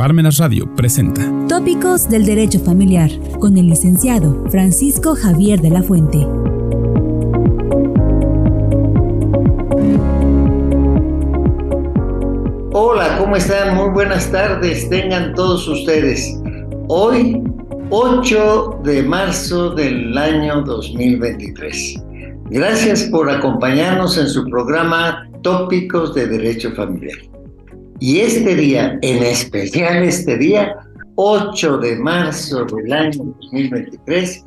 Parmenas Radio presenta Tópicos del Derecho Familiar con el licenciado Francisco Javier de la Fuente. Hola, ¿cómo están? Muy buenas tardes, tengan todos ustedes. Hoy, 8 de marzo del año 2023. Gracias por acompañarnos en su programa Tópicos de Derecho Familiar. Y este día, en especial este día, 8 de marzo del año 2023,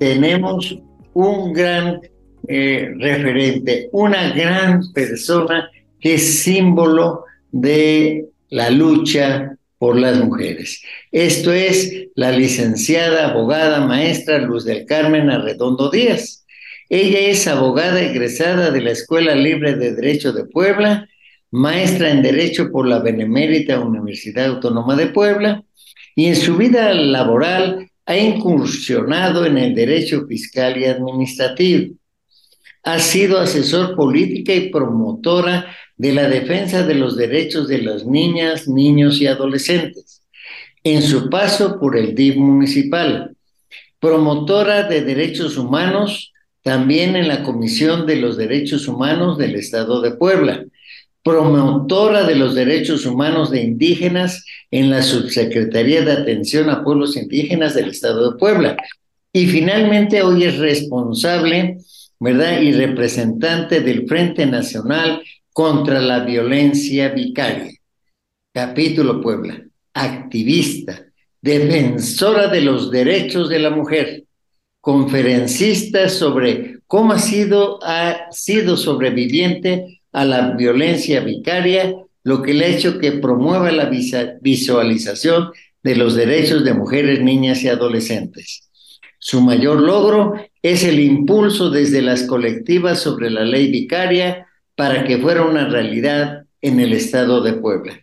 tenemos un gran eh, referente, una gran persona que es símbolo de la lucha por las mujeres. Esto es la licenciada, abogada, maestra Luz del Carmen Arredondo Díaz. Ella es abogada egresada de la Escuela Libre de Derecho de Puebla maestra en Derecho por la Benemérita Universidad Autónoma de Puebla, y en su vida laboral ha incursionado en el derecho fiscal y administrativo. Ha sido asesor política y promotora de la defensa de los derechos de las niñas, niños y adolescentes. En su paso por el DIF municipal, promotora de derechos humanos, también en la Comisión de los Derechos Humanos del Estado de Puebla, promotora de los derechos humanos de indígenas en la Subsecretaría de Atención a Pueblos Indígenas del Estado de Puebla. Y finalmente hoy es responsable, ¿verdad? Y representante del Frente Nacional contra la Violencia Vicaria. Capítulo Puebla, activista, defensora de los derechos de la mujer, conferencista sobre cómo ha sido, ha sido sobreviviente a la violencia vicaria, lo que le ha hecho que promueva la visualización de los derechos de mujeres, niñas y adolescentes. Su mayor logro es el impulso desde las colectivas sobre la ley vicaria para que fuera una realidad en el estado de Puebla.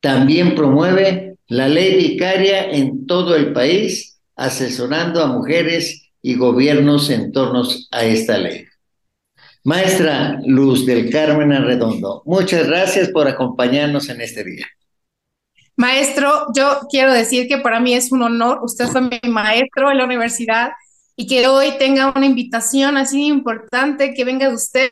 También promueve la ley vicaria en todo el país, asesorando a mujeres y gobiernos en torno a esta ley. Maestra Luz del Carmen Arredondo, muchas gracias por acompañarnos en este día. Maestro, yo quiero decir que para mí es un honor, usted fue mi maestro en la universidad y que hoy tenga una invitación así importante que venga de usted,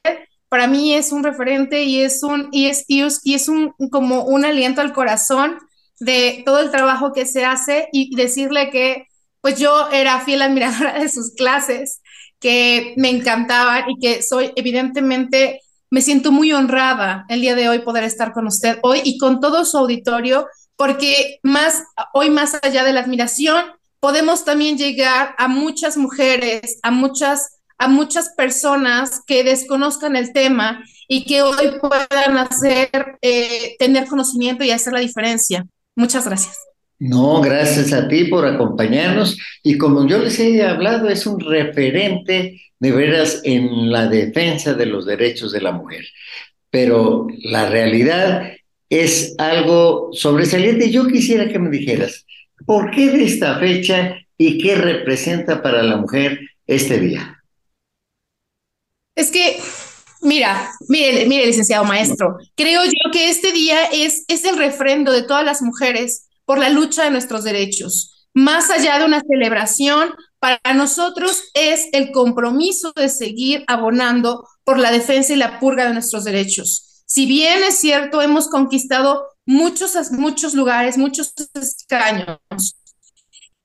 para mí es un referente y es un y es, y es, un como un aliento al corazón de todo el trabajo que se hace y decirle que pues yo era fiel admiradora de sus clases que me encantaban y que soy evidentemente, me siento muy honrada el día de hoy poder estar con usted hoy y con todo su auditorio, porque más, hoy más allá de la admiración, podemos también llegar a muchas mujeres, a muchas a muchas personas que desconozcan el tema y que hoy puedan hacer, eh, tener conocimiento y hacer la diferencia. Muchas gracias. No, gracias a ti por acompañarnos. Y como yo les he hablado, es un referente de veras en la defensa de los derechos de la mujer. Pero la realidad es algo sobresaliente. Yo quisiera que me dijeras, ¿por qué de esta fecha y qué representa para la mujer este día? Es que Mira, mire, mire, licenciado maestro, creo yo que este día es, es el refrendo de todas las mujeres por la lucha de nuestros derechos. Más allá de una celebración, para nosotros es el compromiso de seguir abonando por la defensa y la purga de nuestros derechos. Si bien es cierto, hemos conquistado muchos, muchos lugares, muchos escaños,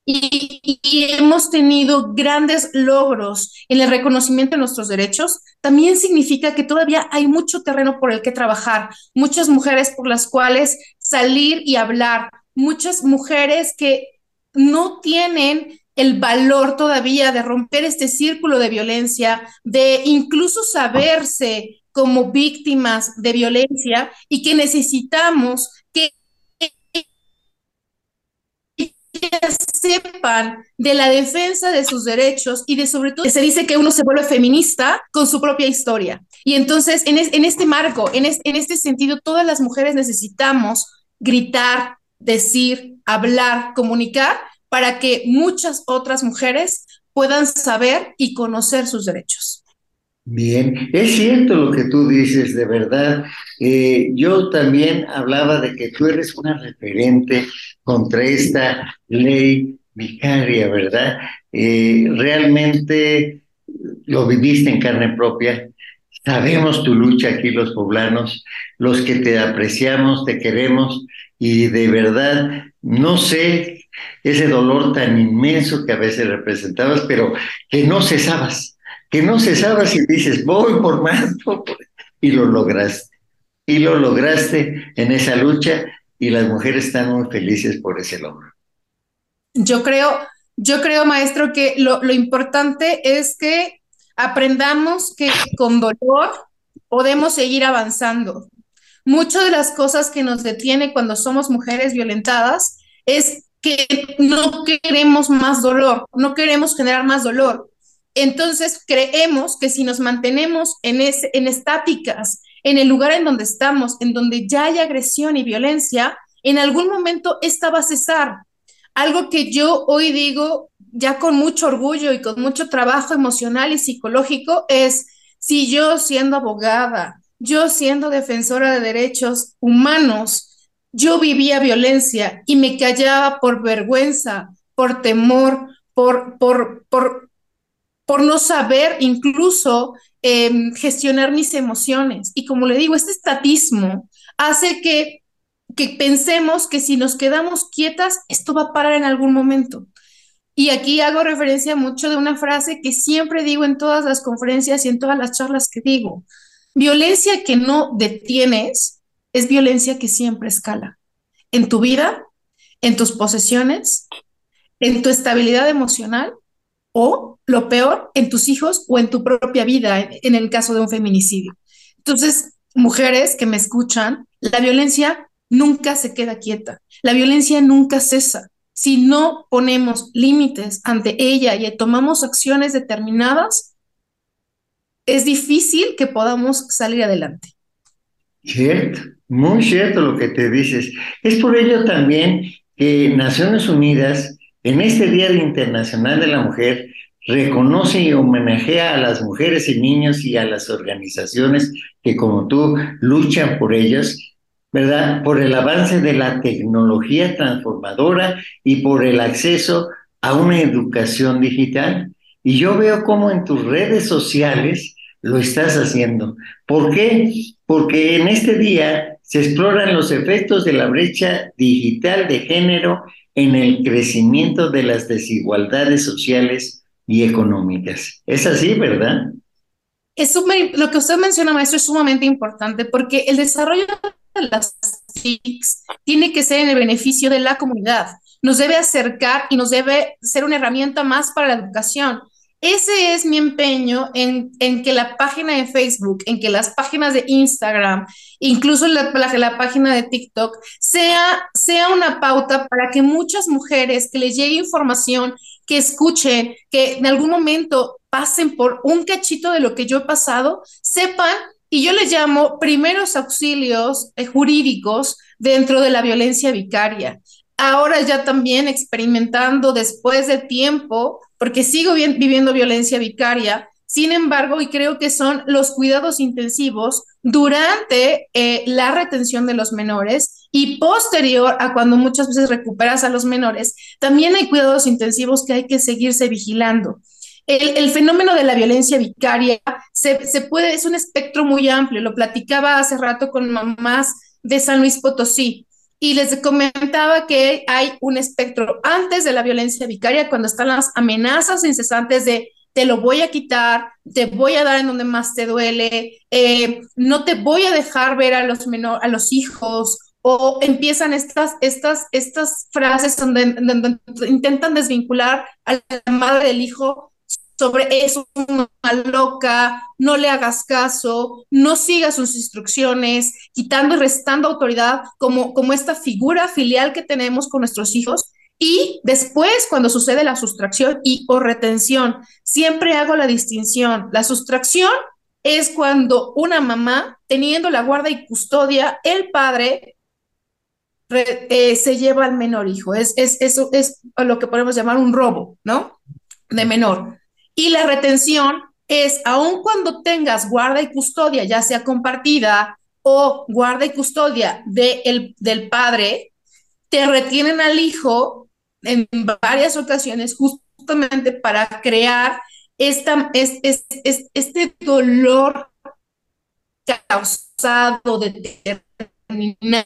y, hemos tenido grandes logros en el reconocimiento de nuestros derechos, también significa que todavía hay mucho terreno por el que trabajar, muchas mujeres por las cuales salir y hablar, muchas mujeres que no tienen el valor todavía de romper este círculo de violencia, de incluso saberse como víctimas de violencia y que necesitamos que sepan de la defensa de sus derechos y de sobre todo se dice que uno se vuelve feminista con su propia historia. Y entonces en, este marco, en, este sentido, todas las mujeres necesitamos gritar, decir, hablar, comunicar, para que muchas otras mujeres puedan saber y conocer sus derechos. Bien, es cierto lo que tú dices, de verdad. Eh, yo también hablaba de que tú eres una referente contra esta ley vicaria, ¿verdad? Eh, realmente lo viviste en carne propia. Sabemos tu lucha aquí los poblanos, los que te apreciamos, te queremos y de verdad no sé ese dolor tan inmenso que a veces representabas, pero que no cesabas que no cesabas y dices, voy por más, y lo lograste. Y lo lograste en esa lucha y las mujeres están muy felices por ese logro. Yo creo, yo creo, maestro, que lo, lo importante es que aprendamos que con dolor podemos seguir avanzando. Muchas de las cosas que nos detiene cuando somos mujeres violentadas es que no queremos más dolor, no queremos generar más dolor. Entonces creemos que si nos mantenemos en, en estáticas, en el lugar en donde estamos, en donde ya hay agresión y violencia, en algún momento esta va a cesar. Algo que yo hoy digo ya con mucho orgullo y con mucho trabajo emocional y psicológico es, si yo siendo abogada, yo siendo defensora de derechos humanos, yo vivía violencia y me callaba por vergüenza, por temor, por, por, por por no saber incluso em, gestionar mis emociones. Y como le digo, este estatismo hace que, que pensemos que si nos quedamos quietas, esto va a parar en algún momento. Y aquí hago referencia mucho de una frase que siempre digo en todas las conferencias y en todas las charlas que digo. Violencia que no detienes es violencia que siempre escala. En tu vida, en tus posesiones, en tu estabilidad emocional o lo peor en tus hijos o en tu propia vida, en, el caso de un feminicidio. Entonces, mujeres que me escuchan, la violencia nunca se queda quieta, la violencia nunca cesa. Si no ponemos límites ante ella y tomamos acciones determinadas, es difícil que podamos salir adelante. Cierto, muy cierto lo que te dices. Es por ello también que Naciones Unidas en este Día Internacional de la Mujer, reconoce y homenajea a las mujeres y niños y a las organizaciones que como tú luchan por ellas, ¿verdad? Por el avance de la tecnología transformadora y por el acceso a una educación digital. Y yo veo cómo en tus redes sociales lo estás haciendo. ¿Por qué? Porque en este día se exploran los efectos de la brecha digital de género en el crecimiento de las desigualdades sociales y económicas. Es así, ¿verdad? Es lo que usted menciona, maestro, es sumamente importante porque el desarrollo de las TICs tiene que ser en el beneficio de la comunidad. Nos debe acercar y nos debe ser una herramienta más para la educación. Ese es mi empeño en, que la página de Facebook, en que las páginas de Instagram, incluso la, la, página de TikTok, sea, sea una pauta para que muchas mujeres que les llegue información, que escuchen, que en algún momento pasen por un cachito de lo que yo he pasado, sepan, y yo les llamo primeros auxilios eh, jurídicos dentro de la violencia vicaria ahora ya también experimentando después de tiempo, porque sigo viviendo violencia vicaria, sin embargo, y creo que son los cuidados intensivos durante eh, la retención de los menores y posterior a cuando muchas veces recuperas a los menores, también hay cuidados intensivos que hay que seguirse vigilando. El, fenómeno de la violencia vicaria se, puede, es un espectro muy amplio, lo platicaba hace rato con mamás de San Luis Potosí. Y les comentaba que hay un espectro antes de la violencia vicaria, cuando están las amenazas incesantes de te lo voy a quitar, te voy a dar en donde más te duele, eh, no te voy a dejar ver a los, menor, a los hijos, o empiezan estas, estas, estas frases donde, donde, intentan desvincular a la madre del hijo sobre eso, una loca, no le hagas caso, no sigas sus instrucciones, quitando y restando autoridad como, como esta figura filial que tenemos con nuestros hijos. Y después, cuando sucede la sustracción y o retención, siempre hago la distinción. La sustracción es cuando una mamá, teniendo la guarda y custodia, el padre eh, se lleva al menor hijo. Es, es, eso es lo que podemos llamar un robo, ¿no? De menor. Y la retención es, aun cuando tengas guarda y custodia, ya sea compartida o guarda y custodia de el, del padre, te retienen al hijo en varias ocasiones justamente para crear esta, es, este dolor causado, determinado,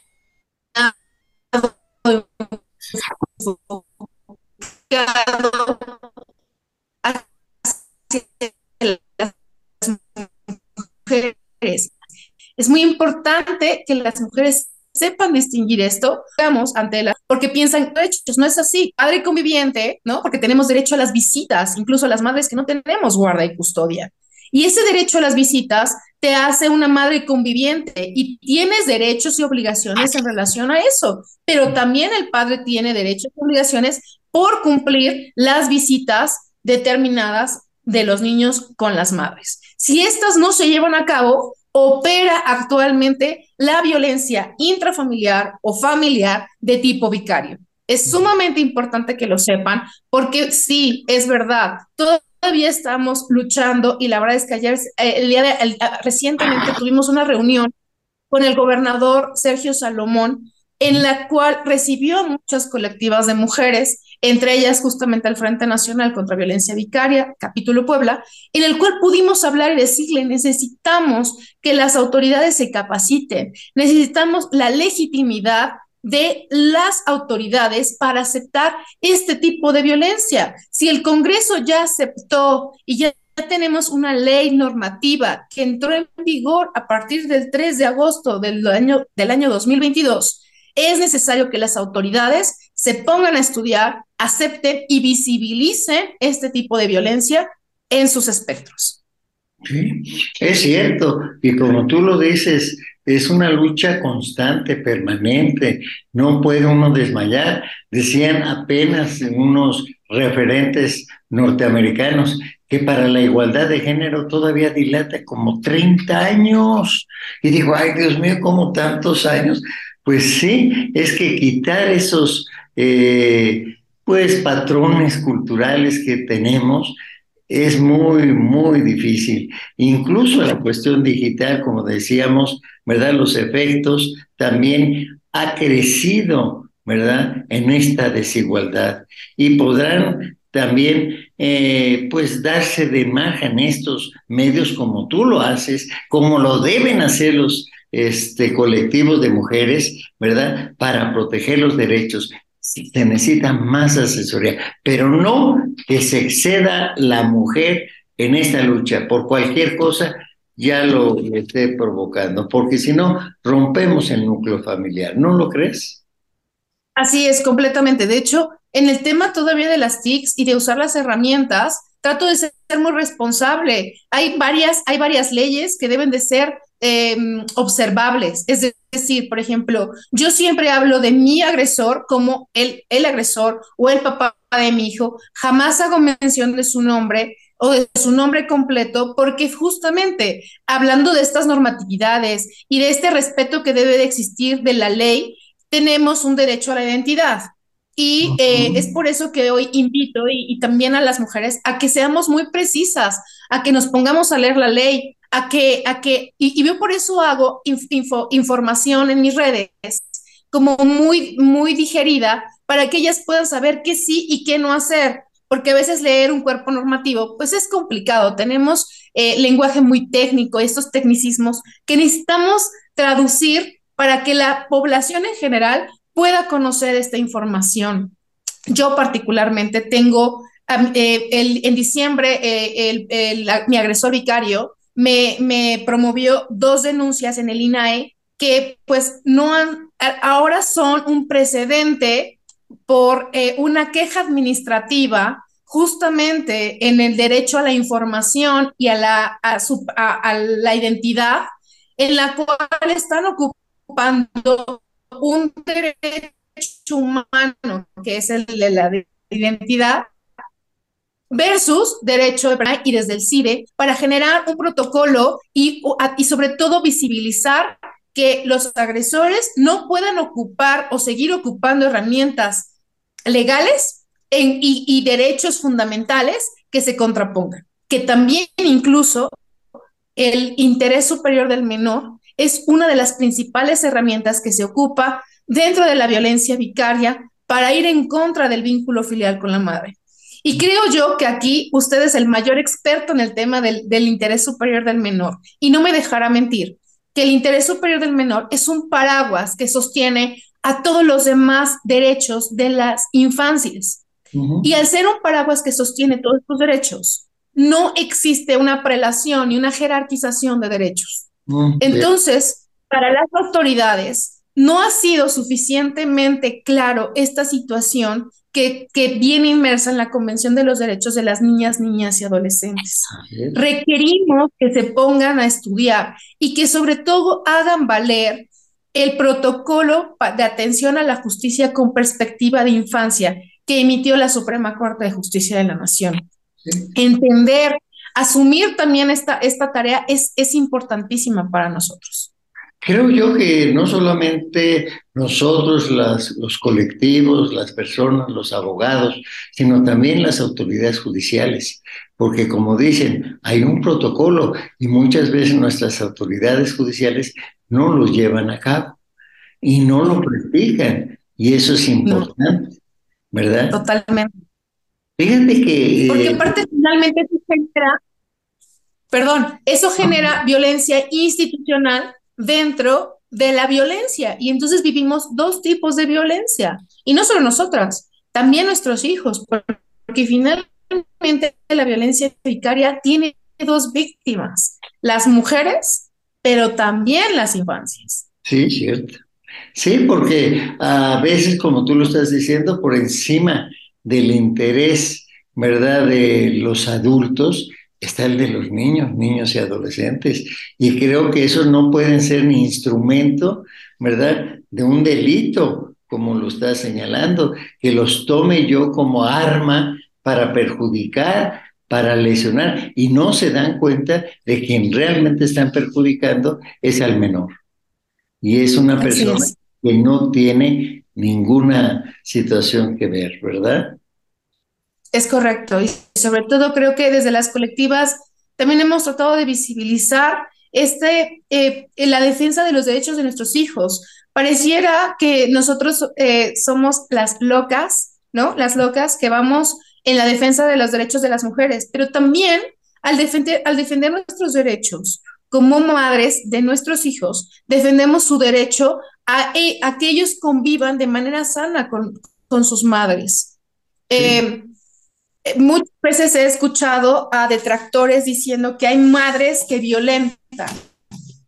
mujeres. Es muy importante que las mujeres sepan distinguir esto, digamos, ante la, porque piensan, derechos, no es así, padre conviviente, ¿no? Porque tenemos derecho a las visitas, incluso a las madres que no tenemos guarda y custodia. Y ese derecho a las visitas te hace una madre conviviente y tienes derechos y obligaciones en relación a eso, pero también el padre tiene derechos y obligaciones por cumplir las visitas determinadas de los niños con las madres. Si estas no se llevan a cabo, opera actualmente la violencia intrafamiliar o familiar de tipo vicario. Es sumamente importante que lo sepan porque sí, es verdad, todavía estamos luchando y la verdad es que ayer, eh, el día de, recientemente tuvimos una reunión con el gobernador Sergio Salomón en la cual recibió muchas colectivas de mujeres entre ellas justamente el Frente Nacional contra Violencia Vicaria, capítulo Puebla, en el cual pudimos hablar y decirle, necesitamos que las autoridades se capaciten, necesitamos la legitimidad de las autoridades para aceptar este tipo de violencia. Si el Congreso ya aceptó y ya tenemos una ley normativa que entró en vigor a partir del 3 de agosto del año, del año 2022, es necesario que las autoridades se pongan a estudiar, acepten y visibilicen este tipo de violencia en sus espectros. Sí, es cierto, y como tú lo dices, es una lucha constante, permanente, no puede uno desmayar. Decían apenas unos referentes norteamericanos que para la igualdad de género todavía dilata como 30 años. Y digo, ay Dios mío, ¿cómo tantos años? Pues sí, es que quitar esos eh, pues patrones culturales que tenemos es muy, muy difícil. Incluso la cuestión digital, como decíamos, ¿verdad? Los efectos también ha crecido, ¿verdad? En esta desigualdad. Y podrán también, eh, pues, darse de imagen estos medios como tú lo haces, como lo deben hacer los este, colectivos de mujeres, ¿verdad? Para proteger los derechos. Se necesita más asesoría, pero no que se exceda la mujer en esta lucha por cualquier cosa ya lo esté provocando, porque si no, rompemos el núcleo familiar, ¿no lo crees? Así es, completamente. De hecho, en el tema todavía de las TICs y de usar las herramientas, trato de ser muy responsable. Hay varias, hay varias leyes que deben de ser Em, observables. Es decir, por ejemplo, yo siempre hablo de mi agresor como el, el agresor o el papá de mi hijo. Jamás hago mención de su nombre o de su nombre completo, porque justamente hablando de estas normatividades y de este respeto que debe de existir de la ley, tenemos un derecho a la identidad. Y eh, es por eso que hoy invito y, y, también a las mujeres a que seamos muy precisas, a que nos pongamos a leer la ley, a que, a que y, yo por eso hago información en mis redes como muy, muy digerida para que ellas puedan saber qué sí y qué no hacer, porque a veces leer un cuerpo normativo pues es complicado, tenemos eh, lenguaje muy técnico, estos tecnicismos que necesitamos traducir para que la población en general pueda conocer esta información. Yo particularmente tengo, eh, el, en diciembre, eh, mi agresor vicario me, promovió dos denuncias en el INAE que pues no han, ahora son un precedente por eh, una queja administrativa justamente en el derecho a la información y a la, a, la identidad, en la cual están ocupando un derecho humano, que es el de la identidad, versus derecho de y desde el CIDE para generar un protocolo y, y sobre todo visibilizar que los agresores no puedan ocupar o seguir ocupando herramientas legales y, derechos fundamentales que se contrapongan. que también incluso el interés superior del menor es una de las principales herramientas que se ocupa dentro de la violencia vicaria para ir en contra del vínculo filial con la madre. Y creo yo que aquí usted es el mayor experto en el tema del, del, interés superior del menor. Y no me dejará mentir que el interés superior del menor es un paraguas que sostiene a todos los demás derechos de las infancias. Y al ser un paraguas que sostiene todos estos derechos, no existe una prelación ni una jerarquización de derechos. Entonces, para las autoridades, no ha sido suficientemente claro esta situación que, que, viene inmersa en la Convención de los Derechos de las Niñas, Niñas y Adolescentes. Requerimos que se pongan a estudiar y que sobre todo hagan valer el protocolo de atención a la justicia con perspectiva de infancia que emitió la Suprema Corte de Justicia de la Nación. Entender, asumir también esta, esta tarea es, es importantísima para nosotros. Creo yo que no solamente nosotros, las, los colectivos, las personas, los abogados, sino también las autoridades judiciales, porque como dicen, hay un protocolo y muchas veces nuestras autoridades judiciales no lo llevan a cabo y no lo practican, y eso es importante, ¿verdad? Totalmente. Fíjate que... Porque aparte finalmente eso genera, perdón, eso genera violencia institucional dentro de la violencia. Y entonces vivimos dos tipos de violencia. Y no solo nosotras, también nuestros hijos, porque finalmente la violencia vicaria tiene dos víctimas, las mujeres, pero también las infancias. Sí, cierto. Sí, porque a veces, como tú lo estás diciendo, por encima del interés, ¿verdad?, de los adultos, está el de los niños, niños y adolescentes. Y creo que esos no pueden ser ni instrumento, ¿verdad?, de un delito, como lo está señalando, que los tome yo como arma para perjudicar, para lesionar, y no se dan cuenta de quien realmente están perjudicando es al menor. Y es una persona que no tiene ninguna situación que ver, ¿verdad? Es correcto. Y sobre todo creo que desde las colectivas también hemos tratado de visibilizar este, eh, la defensa de los derechos de nuestros hijos. Pareciera que nosotros eh, somos las locas, ¿no? Las locas que vamos en la defensa de los derechos de las mujeres, pero también al defender, al defender nuestros derechos como madres de nuestros hijos, defendemos su derecho a, eh, a que ellos convivan de manera sana con, con sus madres. Sí. Muchas veces he escuchado a detractores diciendo que hay madres que violentan,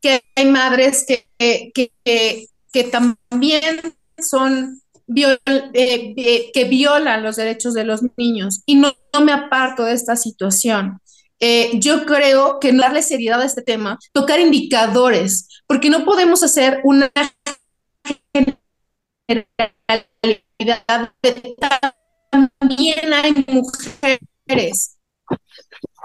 que hay madres que, que, que, también son eh, que violan los derechos de los niños y no, me aparto de esta situación. Eh, yo creo que no darle seriedad a este tema, tocar indicadores, porque no podemos hacer una generalidad de también hay mujeres.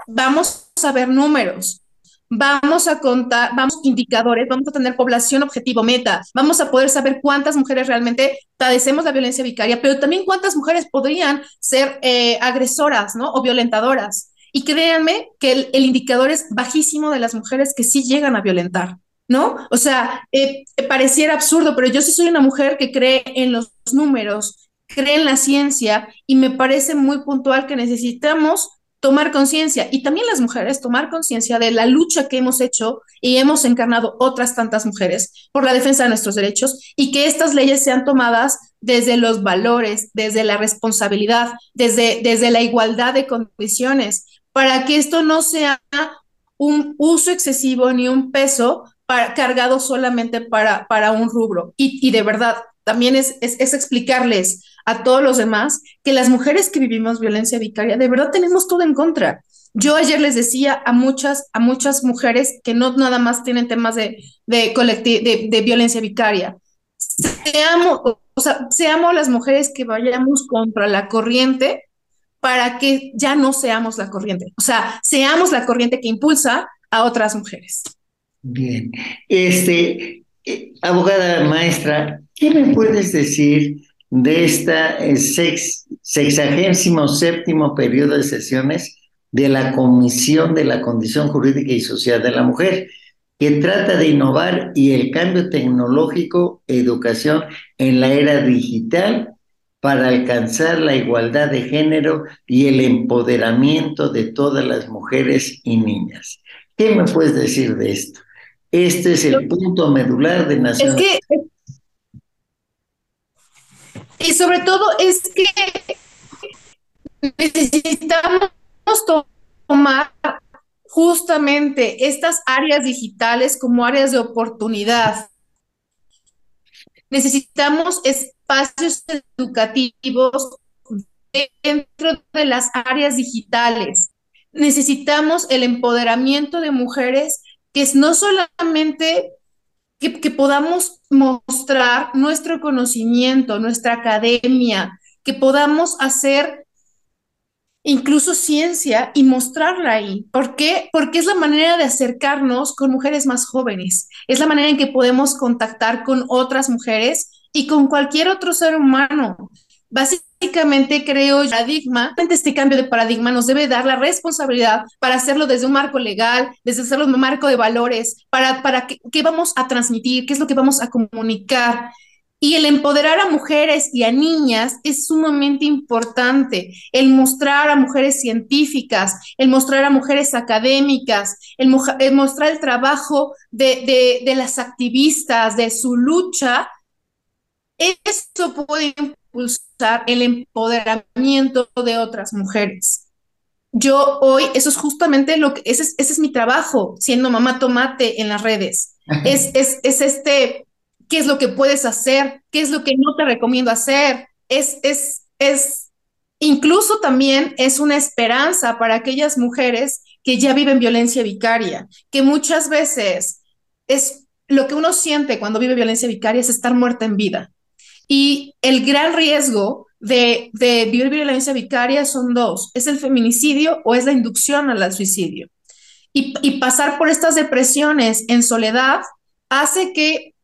Vamos a ver números, vamos a contar, vamos indicadores, vamos a tener población objetivo meta, vamos a poder saber cuántas mujeres realmente padecemos la violencia vicaria, pero también cuántas mujeres podrían ser eh, agresoras, ¿no? O violentadoras. Y créanme que el, el, indicador es bajísimo de las mujeres que sí llegan a violentar, ¿no? O sea, eh, pareciera absurdo, pero yo sí soy una mujer que cree en los números, cree en la ciencia y me parece muy puntual que necesitamos tomar conciencia y también las mujeres tomar conciencia de la lucha que hemos hecho y hemos encarnado otras tantas mujeres por la defensa de nuestros derechos y que estas leyes sean tomadas desde los valores, desde la responsabilidad, desde, desde la igualdad de condiciones, para que esto no sea un uso excesivo ni un peso para, cargado solamente para, para un rubro. Y, y de verdad, también es, es, es explicarles a todos los demás que las mujeres que vivimos violencia vicaria, de verdad tenemos todo en contra. Yo ayer les decía a muchas, a muchas mujeres que no nada más tienen temas de, de, de, de violencia vicaria. Seamos, o sea, seamos las mujeres que vayamos contra la corriente para que ya no seamos la corriente. O sea, seamos la corriente que impulsa a otras mujeres. Bien. Este, eh, abogada maestra, ¿qué me puedes decir de este sex, sexagésimo séptimo periodo de sesiones de la Comisión de la Condición Jurídica y Social de la Mujer, que trata de innovar y el cambio tecnológico, educación en la era digital para alcanzar la igualdad de género y el empoderamiento de todas las mujeres y niñas. ¿Qué me puedes decir de esto? Este es el punto medular de Naciones. Es que, y sobre todo es que necesitamos tomar justamente estas áreas digitales como áreas de oportunidad. Necesitamos espacios educativos dentro de las áreas digitales. Necesitamos el empoderamiento de mujeres que es no solamente que, podamos mostrar nuestro conocimiento, nuestra academia, que podamos hacer incluso ciencia y mostrarla ahí. ¿Por qué? Porque es la manera de acercarnos con mujeres más jóvenes, es la manera en que podemos contactar con otras mujeres y con cualquier otro ser humano. Básicamente creo paradigma, este cambio de paradigma nos debe dar la responsabilidad para hacerlo desde un marco legal, desde hacerlo un marco de valores, para, para qué vamos a transmitir, qué es lo que vamos a comunicar. Y el empoderar a mujeres y a niñas es sumamente importante. El mostrar a mujeres científicas, el mostrar a mujeres académicas, el, mostrar el trabajo de, de, las activistas, de su lucha, esto puede impulsar el empoderamiento de otras mujeres. Yo hoy, eso es justamente lo que, ese es, ese es mi trabajo, siendo mamá tomate en las redes. Es, es, es este qué es lo que puedes hacer, qué es lo que no te recomiendo hacer. Es, es, es, incluso también es una esperanza para aquellas mujeres que ya viven violencia vicaria, que muchas veces es lo que uno siente cuando vive violencia vicaria es estar muerta en vida. Y el gran riesgo de, de vivir violencia vicaria son dos, es el feminicidio o es la inducción al suicidio. Y, y pasar por estas depresiones en soledad hace que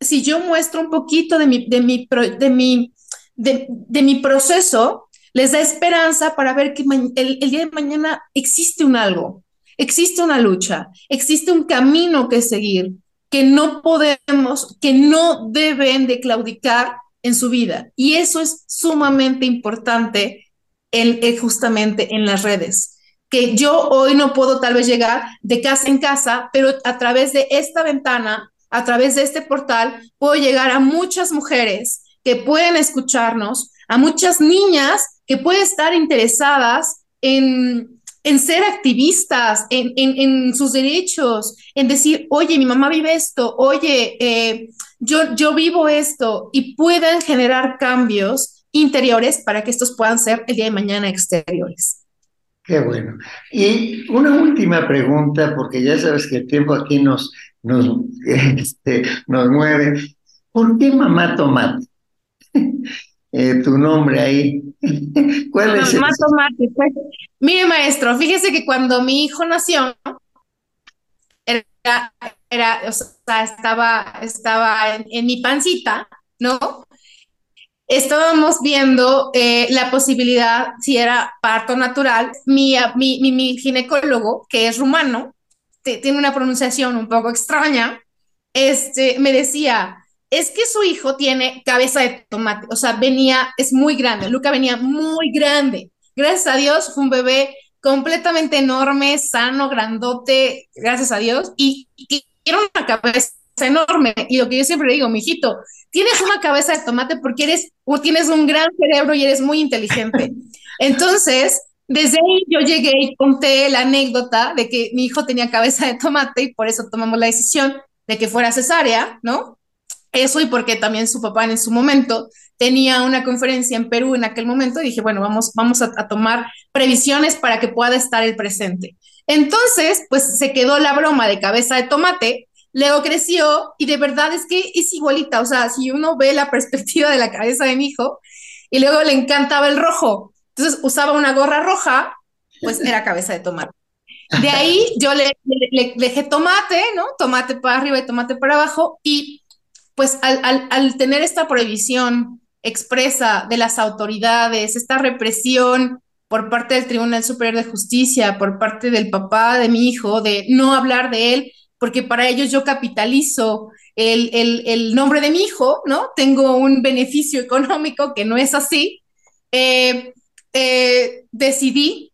si yo muestro un poquito de mi, de mi, de mi, de, mi proceso, les da esperanza para ver que el, el, día de mañana existe un algo, existe una lucha, existe un camino que seguir, que no podemos, que no deben de claudicar en su vida. Y eso es sumamente importante en, en, justamente en las redes que yo hoy no puedo tal vez llegar de casa en casa, pero a través de esta ventana a través de este portal puedo llegar a muchas mujeres que pueden escucharnos, a muchas niñas que pueden estar interesadas en, ser activistas, en, sus derechos, en decir, oye, mi mamá vive esto, oye, eh, yo, yo vivo esto, y puedan generar cambios interiores para que estos puedan ser el día de mañana exteriores. Qué bueno. Y una última pregunta, porque ya sabes que el tiempo aquí nos, nos, este, nos mueve. ¿Por qué mamá tomate? Eh, tu nombre ahí. ¿Cuál es? Mamá tomate. Pues, mire, maestro, fíjese que cuando mi hijo nació, era, era o sea, estaba, estaba en, mi pancita, ¿no? Estábamos viendo eh, la posibilidad, si era parto natural, mi, mi, mi ginecólogo, que es rumano, tiene una pronunciación un poco extraña, este, me decía, es que su hijo tiene cabeza de tomate, o sea, venía, es muy grande, Luca venía muy grande. Gracias a Dios fue un bebé completamente enorme, sano, grandote, gracias a Dios, y, tiene una cabeza enorme. Y lo que yo siempre digo, mijito, tienes una cabeza de tomate porque eres, o tienes un gran cerebro y eres muy inteligente. Entonces, desde ahí yo llegué y conté la anécdota de que mi hijo tenía cabeza de tomate y por eso tomamos la decisión de que fuera cesárea, ¿no? Eso y porque también su papá en su momento tenía una conferencia en Perú en aquel momento y dije, bueno, vamos, vamos a, a tomar previsiones para que pueda estar el presente. Entonces, pues se quedó la broma de cabeza de tomate, luego creció y de verdad es que es igualita, o sea, si uno ve la perspectiva de la cabeza de mi hijo y luego le encantaba el rojo, entonces usaba una gorra roja, pues era cabeza de tomate. De ahí yo le, dejé tomate, ¿no? Tomate para arriba y tomate para abajo. Y pues al, tener esta prohibición expresa de las autoridades, esta represión por parte del Tribunal Superior de Justicia, por parte del papá de mi hijo, de no hablar de él, porque para ellos yo capitalizo el, el, nombre de mi hijo, ¿no? Tengo un beneficio económico que no es así. Eh, eh, decidí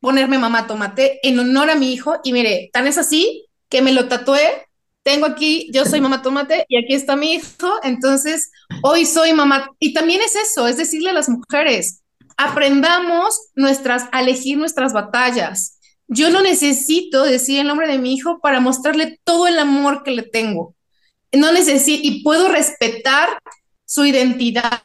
ponerme mamá tomate en honor a mi hijo y mire, tan es así que me lo tatué. Tengo aquí, yo soy mamá tomate y aquí está mi hijo, entonces hoy soy mamá. Y también es eso, es decirle a las mujeres, aprendamos nuestras, a elegir nuestras batallas. Yo no necesito decir el nombre de mi hijo para mostrarle todo el amor que le tengo. No necesito, y puedo respetar su identidad,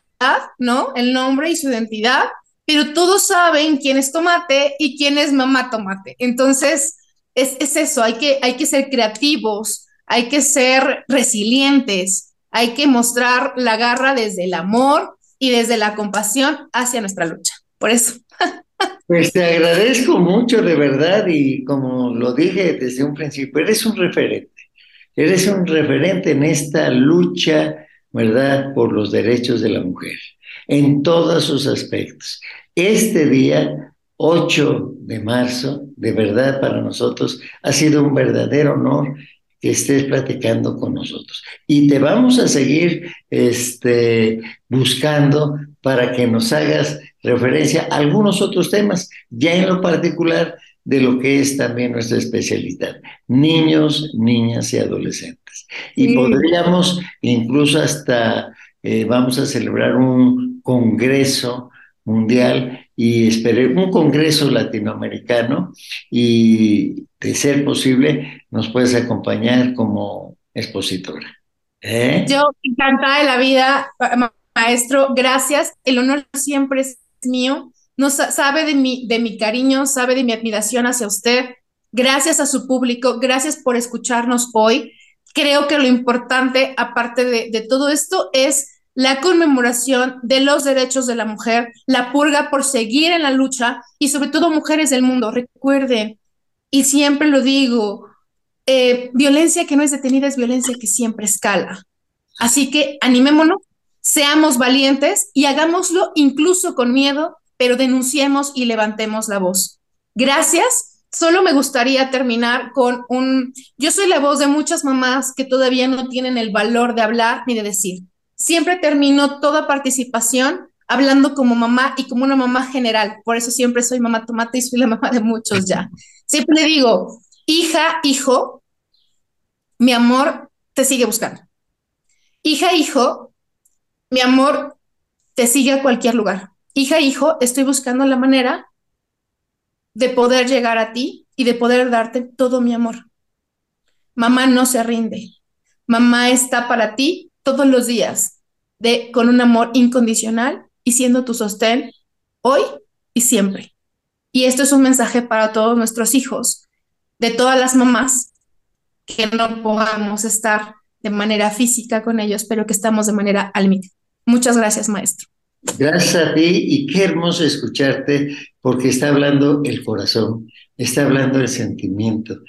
¿no? El nombre y su identidad, pero todos saben quién es tomate y quién es mamá tomate. Entonces, es, es eso, hay que, hay que ser creativos, hay que ser resilientes, hay que mostrar la garra desde el amor y desde la compasión hacia nuestra lucha. Por eso. Pues te agradezco mucho, de verdad, y como lo dije desde un principio, eres un referente. Eres un referente en esta lucha, ¿verdad?, por los derechos de la mujer, en todos sus aspectos. Este día, 8 de marzo, de verdad para nosotros ha sido un verdadero honor que estés platicando con nosotros. Y te vamos a seguir este, buscando para que nos hagas referencia a algunos otros temas, ya en lo particular de lo que es también nuestra especialidad, niños, niñas y adolescentes. Y podríamos incluso hasta, eh, vamos a celebrar un congreso mundial y esperé un congreso latinoamericano y de ser posible nos puedes acompañar como expositora. ¿Eh? Yo encantada de la vida, maestro, gracias. El honor siempre es mío. No sabe de mi, de mi cariño, sabe de mi admiración hacia usted. Gracias a su público, gracias por escucharnos hoy. Creo que lo importante, aparte de, de todo esto, es la conmemoración de los derechos de la mujer, la purga por seguir en la lucha y sobre todo mujeres del mundo. Recuerden, y siempre lo digo, eh, violencia que no es detenida es violencia que siempre escala. Así que animémonos, seamos valientes y hagámoslo incluso con miedo, pero denunciemos y levantemos la voz. Gracias. Solo me gustaría terminar con un, yo soy la voz de muchas mamás que todavía no tienen el valor de hablar ni de decir siempre termino toda participación hablando como mamá y como una mamá general. Por eso siempre soy mamá tomate y soy la mamá de muchos ya. Siempre le digo, hija, hijo, mi amor te sigue buscando. Hija, hijo, mi amor te sigue a cualquier lugar. Hija, hijo, estoy buscando la manera de poder llegar a ti y de poder darte todo mi amor. Mamá no se rinde. Mamá está para ti todos los días, de, con un amor incondicional y siendo tu sostén hoy y siempre. Y esto es un mensaje para todos nuestros hijos, de todas las mamás, que no podamos estar de manera física con ellos, pero que estamos de manera almítica. Muchas gracias, maestro. Gracias a ti y qué hermoso escucharte porque está hablando el corazón, está hablando el sentimiento,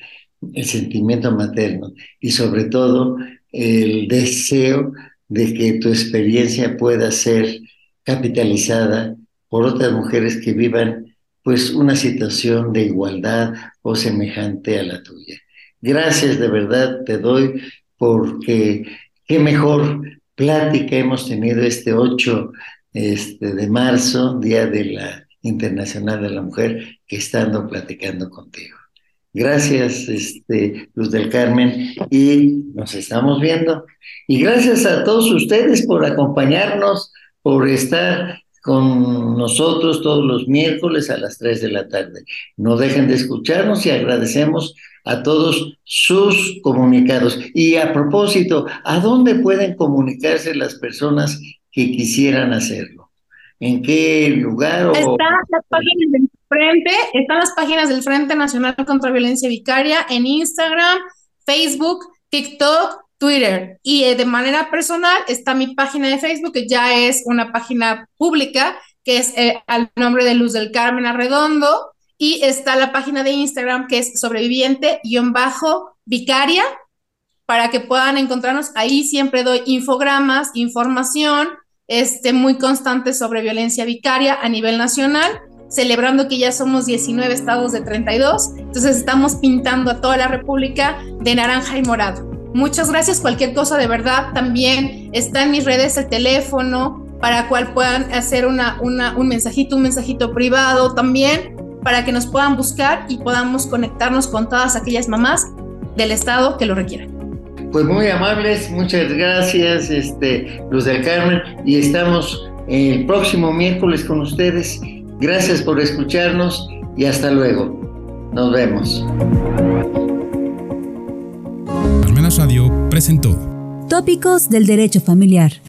el sentimiento materno y sobre todo el deseo de que tu experiencia pueda ser capitalizada por otras mujeres que vivan pues una situación de igualdad o semejante a la tuya. Gracias de verdad te doy porque qué mejor plática hemos tenido este 8 este, de marzo, Día de la Internacional de la Mujer, que estando platicando contigo. Gracias, este, Luz del Carmen, y nos estamos viendo. Y gracias a todos ustedes por acompañarnos, por estar con nosotros todos los miércoles a las 3 de la tarde. No dejen de escucharnos y agradecemos a todos sus comunicados. Y a propósito, ¿a dónde pueden comunicarse las personas que quisieran hacerlo? ¿En qué lugar? O... Frente, están las páginas del Frente Nacional contra Violencia Vicaria en Instagram, Facebook, TikTok, Twitter. Y eh, de manera personal está mi página de Facebook, que ya es una página pública, que es eh, al nombre de Luz del Carmen Arredondo. Y está la página de Instagram, que es sobreviviente-vicaria, para que puedan encontrarnos. Ahí siempre doy infogramas, información este, muy constante sobre violencia vicaria a nivel nacional celebrando que ya somos 19 estados de 32. Entonces estamos pintando a toda la República de naranja y morado. Muchas gracias. Cualquier cosa de verdad también está en mis redes el teléfono para cual puedan hacer una, un mensajito, un mensajito privado también para que nos puedan buscar y podamos conectarnos con todas aquellas mamás del estado que lo requieran. Pues muy amables, muchas gracias, este, Luz del Carmen, y estamos el próximo miércoles con ustedes. Gracias por escucharnos y hasta luego. Nos vemos. Almenas Radio presentó Tópicos del Derecho Familiar.